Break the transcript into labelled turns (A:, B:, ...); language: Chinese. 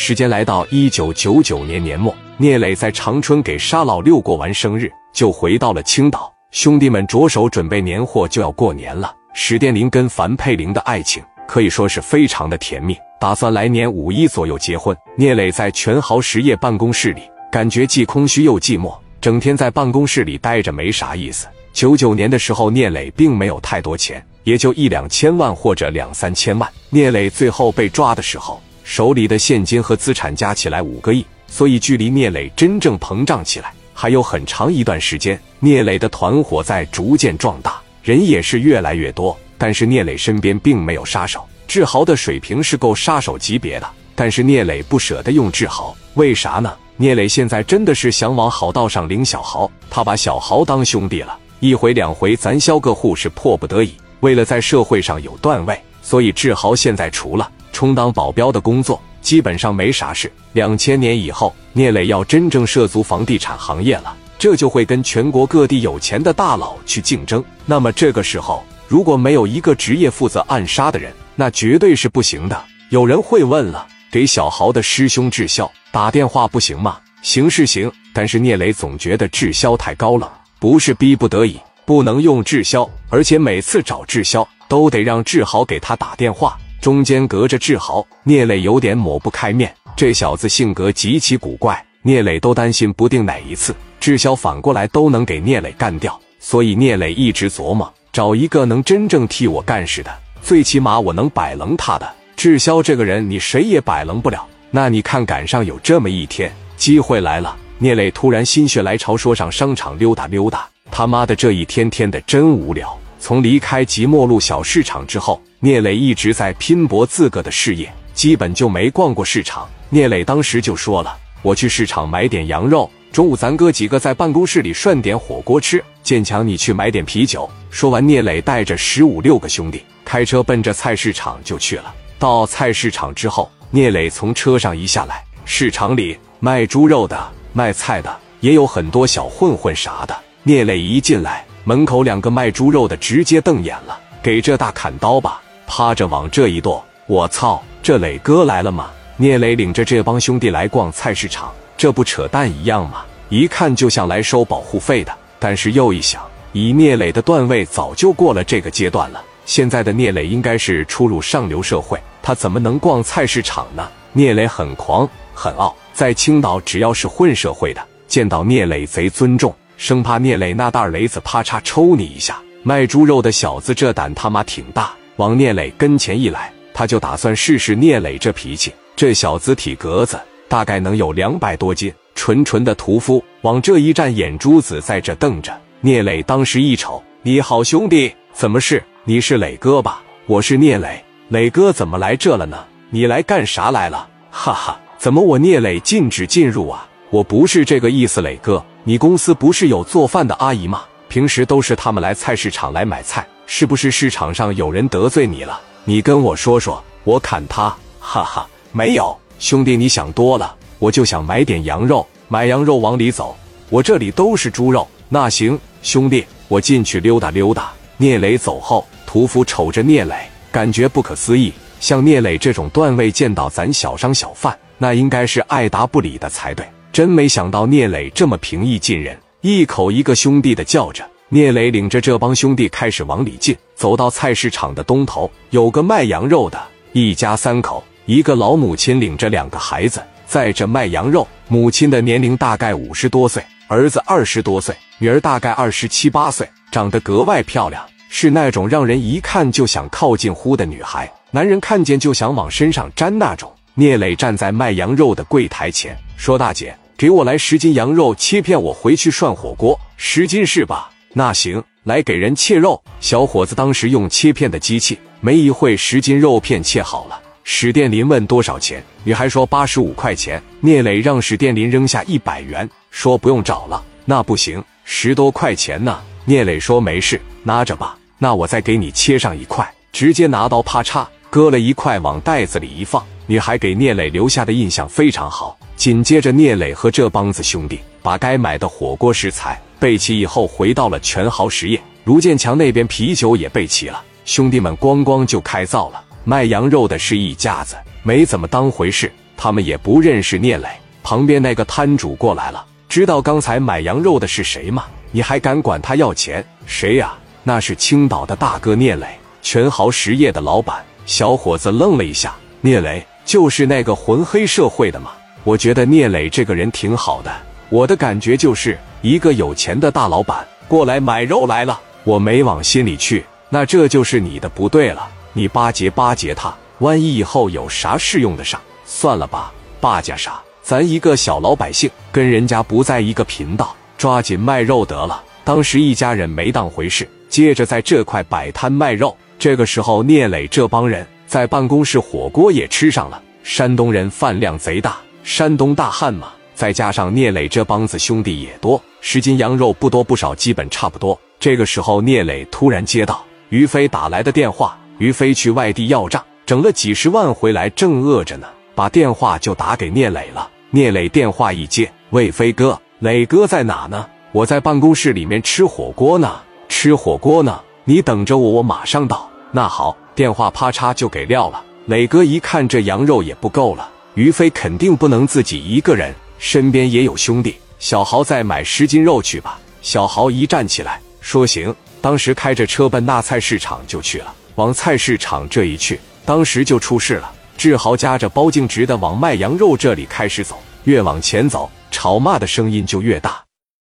A: 时间来到一九九九年年末，聂磊在长春给沙老六过完生日，就回到了青岛。兄弟们着手准备年货，就要过年了。史殿林跟樊佩玲的爱情可以说是非常的甜蜜，打算来年五一左右结婚。聂磊在全豪实业办公室里，感觉既空虚又寂寞，整天在办公室里待着没啥意思。九九年的时候，聂磊并没有太多钱，也就一两千万或者两三千万。聂磊最后被抓的时候。手里的现金和资产加起来五个亿，所以距离聂磊真正膨胀起来还有很长一段时间。聂磊的团伙在逐渐壮大，人也是越来越多。但是聂磊身边并没有杀手，志豪的水平是够杀手级别的，但是聂磊不舍得用志豪，为啥呢？聂磊现在真的是想往好道上领小豪，他把小豪当兄弟了，一回两回，咱肖个户是迫不得已，为了在社会上有段位，所以志豪现在除了。充当保镖的工作基本上没啥事。两千年以后，聂磊要真正涉足房地产行业了，这就会跟全国各地有钱的大佬去竞争。那么这个时候，如果没有一个职业负责暗杀的人，那绝对是不行的。有人会问了，给小豪的师兄智霄打电话不行吗？行是行，但是聂磊总觉得智霄太高冷，不是逼不得已不能用智霄，而且每次找智霄都得让志豪给他打电话。中间隔着志豪，聂磊有点抹不开面。这小子性格极其古怪，聂磊都担心不定哪一次志霄反过来都能给聂磊干掉。所以聂磊一直琢磨找一个能真正替我干事的，最起码我能摆棱他的。志霄这个人，你谁也摆棱不了。那你看，赶上有这么一天，机会来了。聂磊突然心血来潮，说上商场溜达溜达。他妈的，这一天天的真无聊。从离开即墨路小市场之后，聂磊一直在拼搏自个的事业，基本就没逛过市场。聂磊当时就说了：“我去市场买点羊肉，中午咱哥几个在办公室里涮点火锅吃。建强，你去买点啤酒。”说完，聂磊带着十五六个兄弟开车奔着菜市场就去了。到菜市场之后，聂磊从车上一下来，市场里卖猪肉的、卖菜的，也有很多小混混啥的。聂磊一进来。门口两个卖猪肉的直接瞪眼了，给这大砍刀吧！趴着往这一剁，我操，这磊哥来了吗？聂磊领着这帮兄弟来逛菜市场，这不扯淡一样吗？一看就像来收保护费的。但是又一想，以聂磊的段位，早就过了这个阶段了。现在的聂磊应该是初入上流社会，他怎么能逛菜市场呢？聂磊很狂很傲，在青岛只要是混社会的，见到聂磊贼尊重。生怕聂磊那袋雷子啪嚓抽你一下，卖猪肉的小子这胆他妈挺大，往聂磊跟前一来，他就打算试试聂磊这脾气。这小子体格子大概能有两百多斤，纯纯的屠夫，往这一站，眼珠子在这瞪着。聂磊当时一瞅，你好兄弟，怎么是？你是磊哥吧？我是聂磊，磊哥怎么来这了呢？你来干啥来了？哈哈，怎么我聂磊禁止进入啊？我不是这个意思，磊哥。你公司不是有做饭的阿姨吗？平时都是他们来菜市场来买菜，是不是市场上有人得罪你了？你跟我说说，我砍他！哈哈，没有，兄弟，你想多了。我就想买点羊肉，买羊肉往里走，我这里都是猪肉。那行，兄弟，我进去溜达溜达。聂磊走后，屠夫瞅着聂磊，感觉不可思议。像聂磊这种段位，见到咱小商小贩，那应该是爱答不理的才对。真没想到聂磊这么平易近人，一口一个兄弟的叫着。聂磊领着这帮兄弟开始往里进，走到菜市场的东头，有个卖羊肉的，一家三口，一个老母亲领着两个孩子在这卖羊肉。母亲的年龄大概五十多岁，儿子二十多岁，女儿大概二十七八岁，长得格外漂亮，是那种让人一看就想靠近乎的女孩，男人看见就想往身上粘那种。聂磊站在卖羊肉的柜台前，说：“大姐。”给我来十斤羊肉切片，我回去涮火锅。十斤是吧？那行，来给人切肉。小伙子当时用切片的机器，没一会十斤肉片切好了。史殿林问多少钱，女孩说八十五块钱。聂磊让史殿林扔下一百元，说不用找了。那不行，十多块钱呢。聂磊说没事，拿着吧。那我再给你切上一块，直接拿刀啪嚓割了一块，往袋子里一放。女孩给聂磊留下的印象非常好。紧接着，聂磊和这帮子兄弟把该买的火锅食材备齐以后，回到了全豪实业。卢建强那边啤酒也备齐了，兄弟们咣咣就开造了。卖羊肉的是一家子，没怎么当回事。他们也不认识聂磊。旁边那个摊主过来了，知道刚才买羊肉的是谁吗？你还敢管他要钱？谁呀？那是青岛的大哥聂磊，全豪实业的老板。小伙子愣了一下，聂磊就是那个混黑社会的吗？我觉得聂磊这个人挺好的，我的感觉就是一个有钱的大老板过来买肉来了，我没往心里去，那这就是你的不对了。你巴结巴结他，万一以后有啥事用得上，算了吧，巴结啥？咱一个小老百姓跟人家不在一个频道，抓紧卖肉得了。当时一家人没当回事，接着在这块摆摊卖肉。这个时候，聂磊这帮人在办公室火锅也吃上了。山东人饭量贼大，山东大汉嘛，再加上聂磊这帮子兄弟也多，十斤羊肉不多不少，基本差不多。这个时候，聂磊突然接到于飞打来的电话，于飞去外地要账，整了几十万回来，正饿着呢，把电话就打给聂磊了。聂磊电话一接，喂，飞哥，磊哥在哪呢？我在办公室里面吃火锅呢，吃火锅呢。你等着我，我马上到。那好，电话啪嚓就给撂了。磊哥一看这羊肉也不够了，于飞肯定不能自己一个人，身边也有兄弟。小豪再买十斤肉去吧。小豪一站起来说行。当时开着车奔那菜市场就去了。往菜市场这一去，当时就出事了。志豪夹着包径直的往卖羊肉这里开始走，越往前走，吵骂的声音就越大。